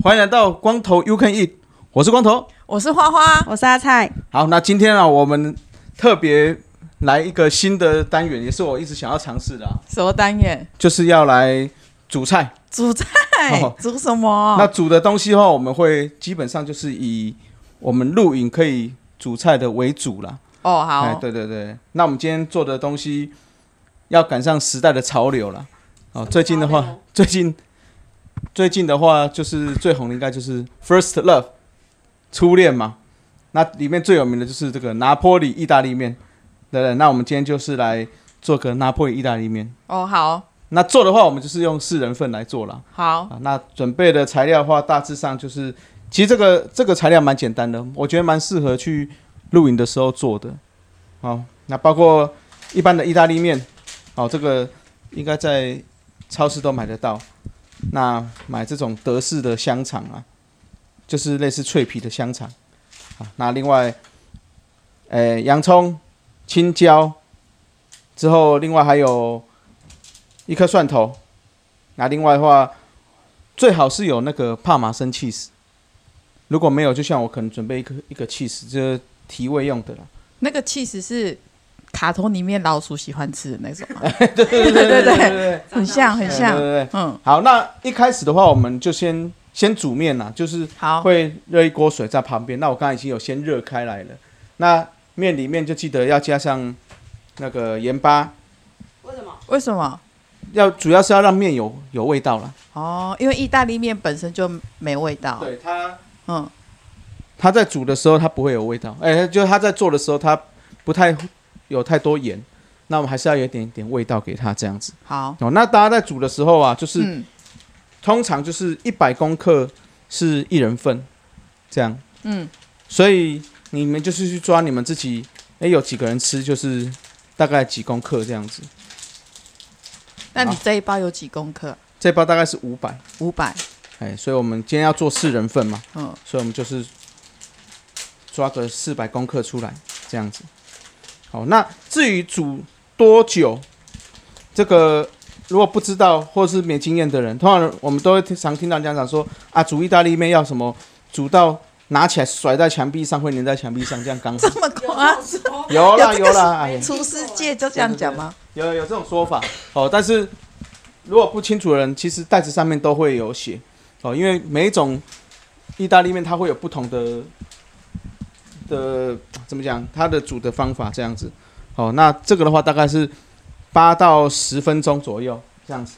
欢迎来到光头 You Can Eat，我是光头，我是花花，我是阿菜。好，那今天啊，我们特别来一个新的单元，也是我一直想要尝试的、啊。什么单元？就是要来煮菜。煮菜？哦、煮什么？那煮的东西的话，我们会基本上就是以我们录影可以煮菜的为主啦。哦，好。哎，对对对。那我们今天做的东西要赶上时代的潮流了。哦，最近的话，最近。最近的话，就是最红的应该就是《First Love》初恋嘛。那里面最有名的就是这个拿坡里意大利面，对对？那我们今天就是来做个拿破里意大利面。哦，好。那做的话，我们就是用四人份来做了。好。啊，那准备的材料的话，大致上就是，其实这个这个材料蛮简单的，我觉得蛮适合去露营的时候做的。好，那包括一般的意大利面，哦，这个应该在超市都买得到。那买这种德式的香肠啊，就是类似脆皮的香肠啊。那另外，诶，洋葱、青椒，之后另外还有一颗蒜头。那另外的话，最好是有那个帕玛森起司。如果没有，就像我可能准备一个一个起司，就是提味用的啦。那个起司是。卡通里面老鼠喜欢吃的那种，对对对对对对，很像很像，对对对，嗯，好，那一开始的话，我们就先先煮面呐，就是好，会热一锅水在旁边。那我刚才已经有先热开来了，那面里面就记得要加上那个盐巴。为什么？为什么？要主要是要让面有有味道了。哦，因为意大利面本身就没味道。对它，嗯，它在煮的时候它不会有味道，哎、欸，就是它在做的时候它不太。有太多盐，那我们还是要有一点点味道给它，这样子。好哦，那大家在煮的时候啊，就是、嗯、通常就是一百公克是一人份，这样。嗯。所以你们就是去抓你们自己，哎、欸，有几个人吃，就是大概几公克这样子。那你这一包有几公克？这一包大概是五百。五百。哎，所以我们今天要做四人份嘛。嗯。所以我们就是抓个四百公克出来，这样子。好，那至于煮多久，这个如果不知道或者是没经验的人，通常我们都会常听到家长说啊，煮意大利面要什么，煮到拿起来甩在墙壁上会粘在墙壁上，这样刚好。这么夸张？有啦有啦，厨师界就这样讲吗？有有，有这种说法哦，但是如果不清楚的人，其实袋子上面都会有写哦，因为每一种意大利面它会有不同的。的怎么讲？它的煮的方法这样子，哦，那这个的话大概是八到十分钟左右这样子。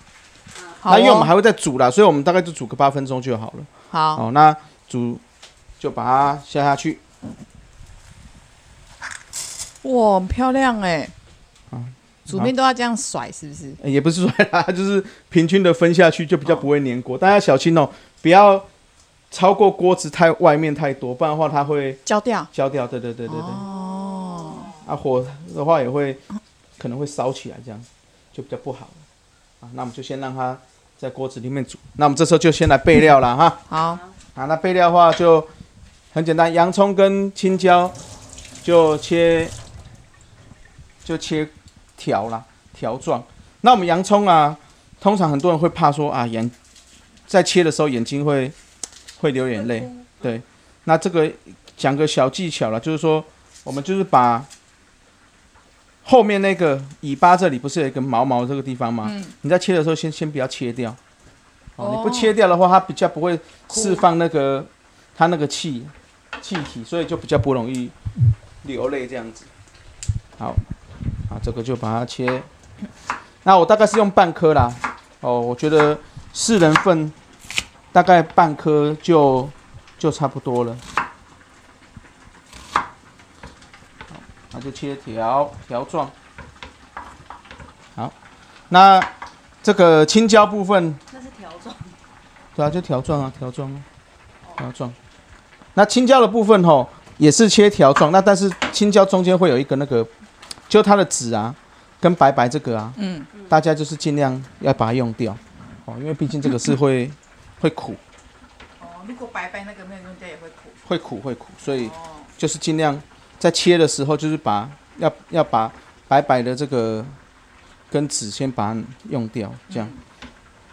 那因为我们还会再煮啦，所以我们大概就煮个八分钟就好了。好，哦，那煮就把它下下去。哇，很漂亮哎！啊，煮面都要这样甩，是不是？也不是甩啦，就是平均的分下去，就比较不会粘锅。大家小心哦，不要。超过锅子太外面太多，不然的话它会焦掉。焦掉，对对对对对。哦。啊，火的话也会可能会烧起来，这样就比较不好了。啊，那我们就先让它在锅子里面煮。那我们这时候就先来备料了哈。好。啊，那备料的话就很简单，洋葱跟青椒就切就切条啦，条状。那我们洋葱啊，通常很多人会怕说啊，眼在切的时候眼睛会。会流眼泪，对，那这个讲个小技巧了，就是说，我们就是把后面那个尾巴这里不是有一个毛毛这个地方吗？嗯、你在切的时候先先不要切掉，哦，你不切掉的话，它比较不会释放那个它那个气气体，所以就比较不容易流泪这样子。好，啊，这个就把它切，那我大概是用半颗啦，哦，我觉得四人份。大概半颗就就差不多了，好，那就切条条状。好，那这个青椒部分，那是条状。对啊，就条状啊，条状啊，条状。那青椒的部分吼，也是切条状，那但是青椒中间会有一个那个，就它的籽啊，跟白白这个啊，嗯，大家就是尽量要把它用掉哦，因为毕竟这个是会会苦，哦，如果白白那个没有用掉也会苦。会苦会苦，所以哦，就是尽量在切的时候，就是把要要把白白的这个跟籽先把它用掉，这样。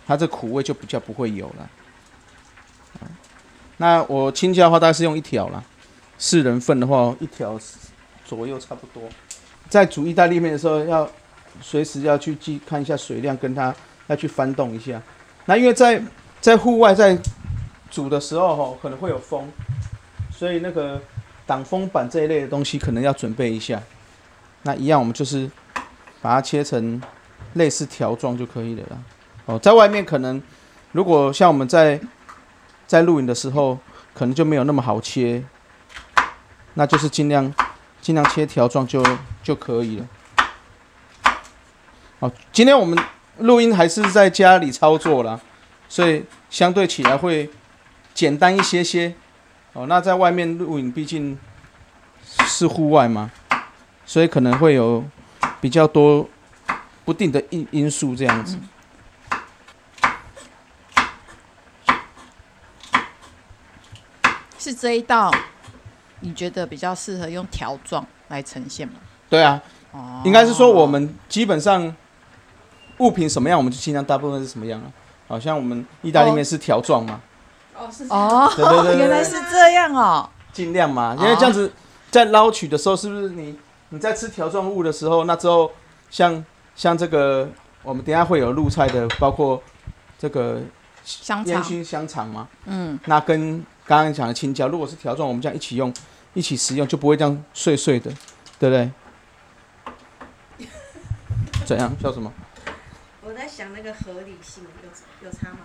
它这苦味就比较不会有了。那我青椒的话，大概是用一条啦，四人份的话，一条左右差不多。在煮意大利面的时候，要随时要去记看一下水量，跟它要去翻动一下。那因为在在户外在煮的时候，吼可能会有风。所以那个挡风板这一类的东西可能要准备一下。那一样，我们就是把它切成类似条状就可以了啦。哦，在外面可能如果像我们在在录影的时候，可能就没有那么好切，那就是尽量尽量切条状就就可以了。好，今天我们录音还是在家里操作啦，所以相对起来会简单一些些。哦，那在外面录影毕竟是户外嘛，所以可能会有比较多不定的因因素这样子。是这一道，你觉得比较适合用条状来呈现吗？对啊，哦，应该是说我们基本上物品什么样，我们就尽量大部分是什么样啊。好像我们意大利面是条状嘛。哦，是哦，对对对原来是这样哦。尽量嘛，因为这样子在捞取的时候，是不是你你在吃条状物的时候，那之后像像这个，我们等下会有入菜的，包括这个香肠，烟熏香肠嘛。嗯，那跟刚刚讲的青椒，如果是条状，我们这样一起用，一起食用，就不会这样碎碎的，对不对？怎样？笑什么？我在想那个合理性有有差吗？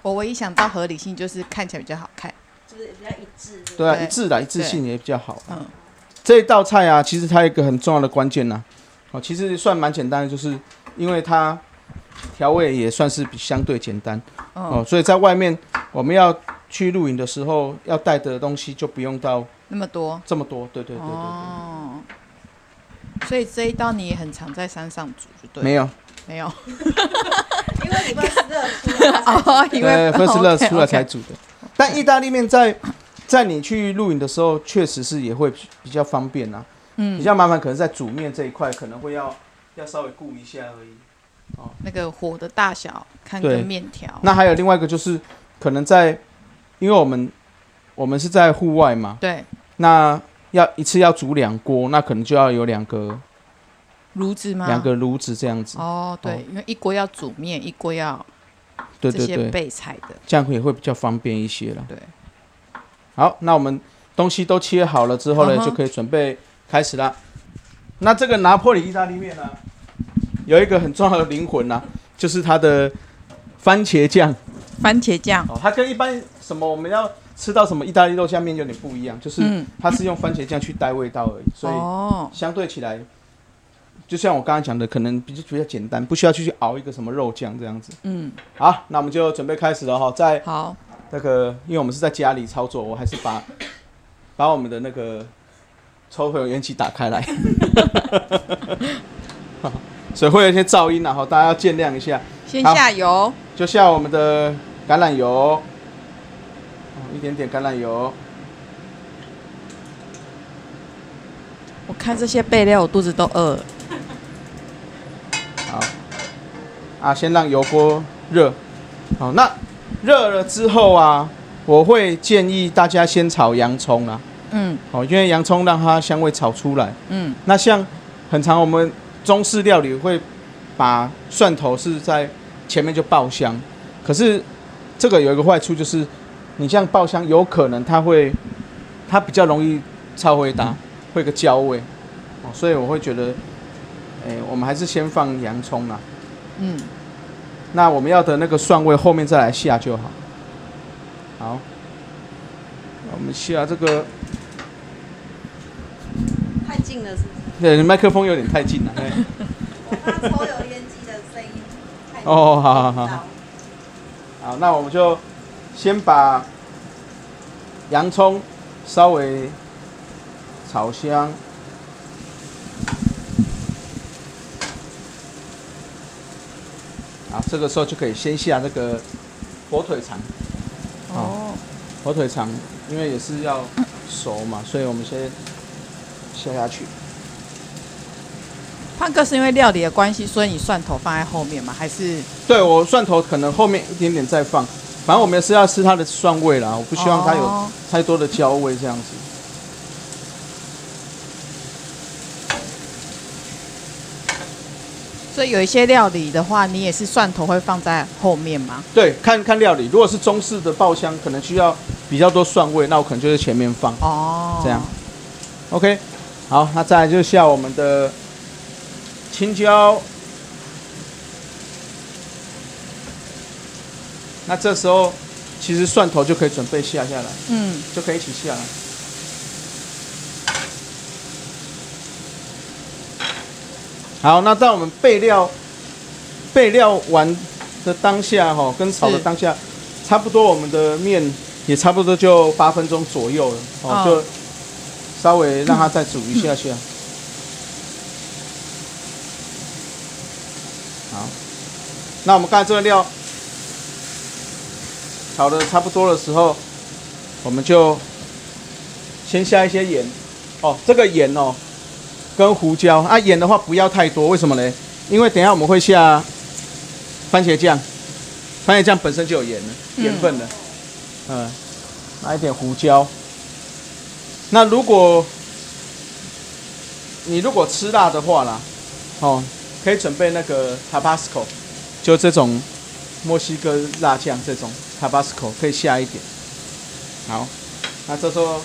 我唯一想到合理性就是看起来比较好看，就是比较一致。对啊，一致的，一致性也比较好。嗯，这一道菜啊，其实它有一个很重要的关键呐，哦，其实算蛮简单的，就是因为它调味也算是比相对简单哦，所以在外面我们要去露营的时候要带的东西就不用到那么多，这么多，对对对对对。哦，所以这一道你也很常在山上煮，就对？没有，没有。因为你们是热出来哦，因为分是热出来才煮的。但意大利面在在你去露营的时候，确实是也会比较方便呐。嗯比较麻烦可能在煮面这一块，可能会要要稍微顾一下而已。哦那个火的大小看对跟面条。那还有另外一个就是，可能在，因为我们我们是在户外嘛，对，那要一次要煮两锅，那可能就要有两个炉子吗？两个炉子这样子。哦，对，哦因为一锅要煮面，一锅要对对对，备菜的。这样也会比较方便一些了。对，好，那我们东西都切好了之后呢，嗯就可以准备开始了。那这个拿破里意大利面呢，有一个很重要的灵魂呐、啊，就是它的番茄酱。番茄酱，哦，它跟一般什么我们要吃到什么意大利肉酱面有点不一样，就是嗯。它是用番茄酱去带味道而已，所以哦，相对起来，就像我刚刚讲的，可能比较比较简单，不需要去熬一个什么肉酱这样子。嗯，好，那我们就准备开始了哈，在好，那个因为我们是在家里操作，我还是把把我们的那个抽油烟机打开来，所以会有一些噪音然后大家要见谅一下。先下油，就下我们的橄榄油，哦一点点橄榄油，我看这些备料，我肚子都饿。了。好，啊，先让油锅热，好，那热了之后啊，我会建议大家先炒洋葱啊，嗯。好，因为洋葱让它香味炒出来。嗯，那像很常我们中式料理会把蒜头是在前面就爆香，可是这个有一个坏处就是，你这样爆香有可能它会它比较容易超回答，会有个焦味，哦，所以我会觉得，哎，我们还是先放洋葱啦，嗯，那我们要的那个蒜味后面再来下就好。好，我们下这个，太近了，是不是？对，麦克风有点太近了。对我怕抽油烟机的声音太哦好好好吵好，那我们就先把洋葱稍微炒香。啊，这个时候就可以先下那个火腿肠。哦。火腿肠，因为也是要熟嘛，所以我们先下下去。胖哥是因为料理的关系，所以你蒜头放在后面吗？还是？对，我蒜头可能后面一点点再放，反正我们是要吃它的蒜味啦，我不希望它有太多的焦味这样子。所以有一些料理的话，你也是蒜头会放在后面吗？对，看看料理，如果是中式的爆香，可能需要比较多蒜味，那我可能就在前面放。哦，这样。OK，好，那再来就下我们的青椒。那这时候其实蒜头就可以准备下下来，嗯，就可以一起下来。好，那在我们备料备料完的当下，哈，跟炒的当下，差不多我们的面也差不多就八分钟左右了，哦，就稍微让它再煮一下下。好，那我们刚才这个料炒的差不多的时候，我们就先下一些盐，哦，这个盐哦。跟胡椒啊，盐的话不要太多，为什么呢？因为等一下我们会下番茄酱，番茄酱本身就有盐了，盐分的。嗯，来一点胡椒。那如果你如果吃辣的话啦，哦，可以准备那个 Tabasco，就这种墨西哥辣酱，这种 Tabasco 可以下一点。好，那这时候。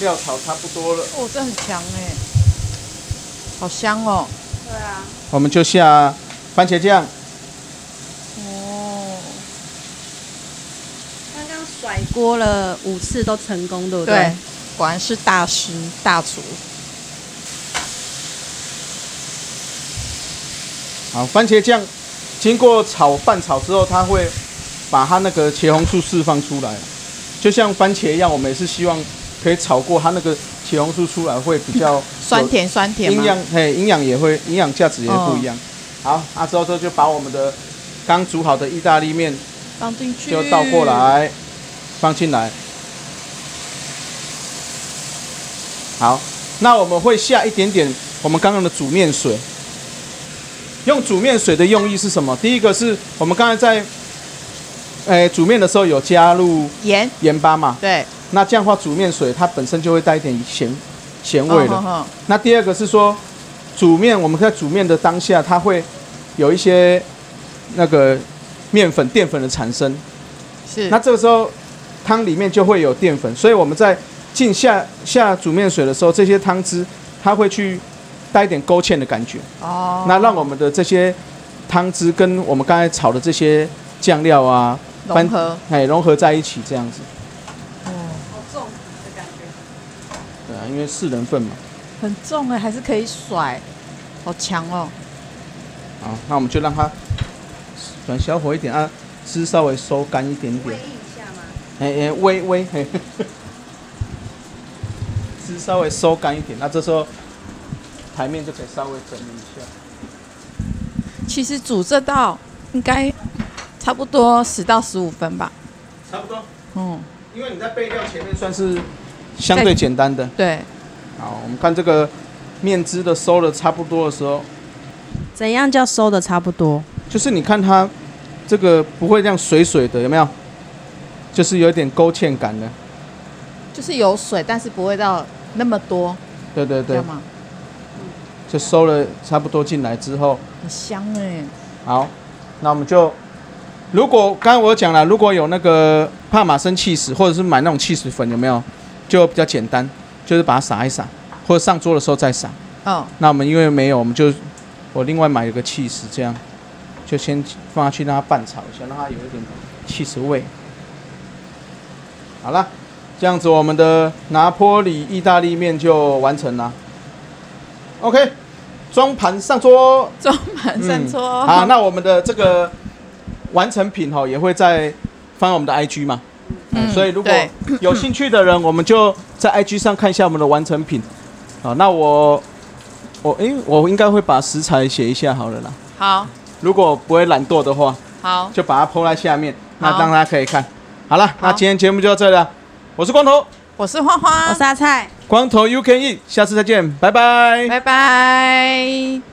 料炒差不多了，哦，这很强哎，好香哦。对啊，我们就下番茄酱。哦，刚刚甩锅了五次都成功，对不对？对，果然是大师大厨。好，番茄酱经过炒拌炒之后，它会把它那个茄红素释放出来，就像番茄一样，我们也是希望。可以炒过它那个茄红素出来会比较 酸甜酸甜，营养嘿，营养也会营养价值也不一样。好，那之后之后就把我们的刚煮好的意大利面放进去，就倒过来放进来。好，那我们会下一点点我们刚刚的煮面水。用煮面水的用意是什么？第一个是我们刚才在诶煮面的时候有加入盐盐巴嘛？对。那这样的话，煮面水它本身就会带一点咸咸味的。Oh, oh, oh. 那第二个是说，煮面我们在煮面的当下，它会有一些那个面粉淀粉的产生。是。那这个时候汤里面就会有淀粉，所以我们在进下下煮面水的时候，这些汤汁它会去带一点勾芡的感觉。哦。Oh. 那让我们的这些汤汁跟我们刚才炒的这些酱料啊融合，哎融合在一起，这样子重的感觉对啊。因为四人份嘛，很重哎，还是可以甩，好强哦。好，那我们就让它转小火一点啊，汁稍微收干一点点。煨一下吗？哎哎，微微，嘿，汁稍微收干一点，那这时候台面就可以稍微整理一下。其实煮这道应该差不多十到十五分吧。差不多。嗯。因为你在备料前面算是。相对简单的，对。好，我们看这个面汁的收的差不多的时候，怎样叫收的差不多？就是你看它这个不会这样水水的，有没有？就是有点勾芡感的。就是有水，但是不会到那么多。对对对。吗就收了差不多进来之后，很香哎。好，那我们就，如果刚刚我讲了，如果有那个帕玛森起司，或者是买那种起司粉，有没有？就比较简单，就是把它撒一撒，或者上桌的时候再撒。哦。那我们因为没有，我们就我另外买一个起司，这样就先放下去让它拌炒一下，让它有一点起司味。好了，这样子我们的拿坡里意大利面就完成了。OK，装盘上桌。装盘上桌。好，那我们的这个完成品哦，也会在放在我们的 IG 嘛？所以如果有兴趣的人，我们就在 IG 上看一下我们的完成品。好，那我我诶，我应该会把食材写一下好了啦。好，如果不会懒惰的话，好，就把它铺在下面。那当然可以看好了。那今天节目就到这里了，我是光头，我是花花，我是阿菜。光头 You Can Eat，下次再见，拜拜，拜拜。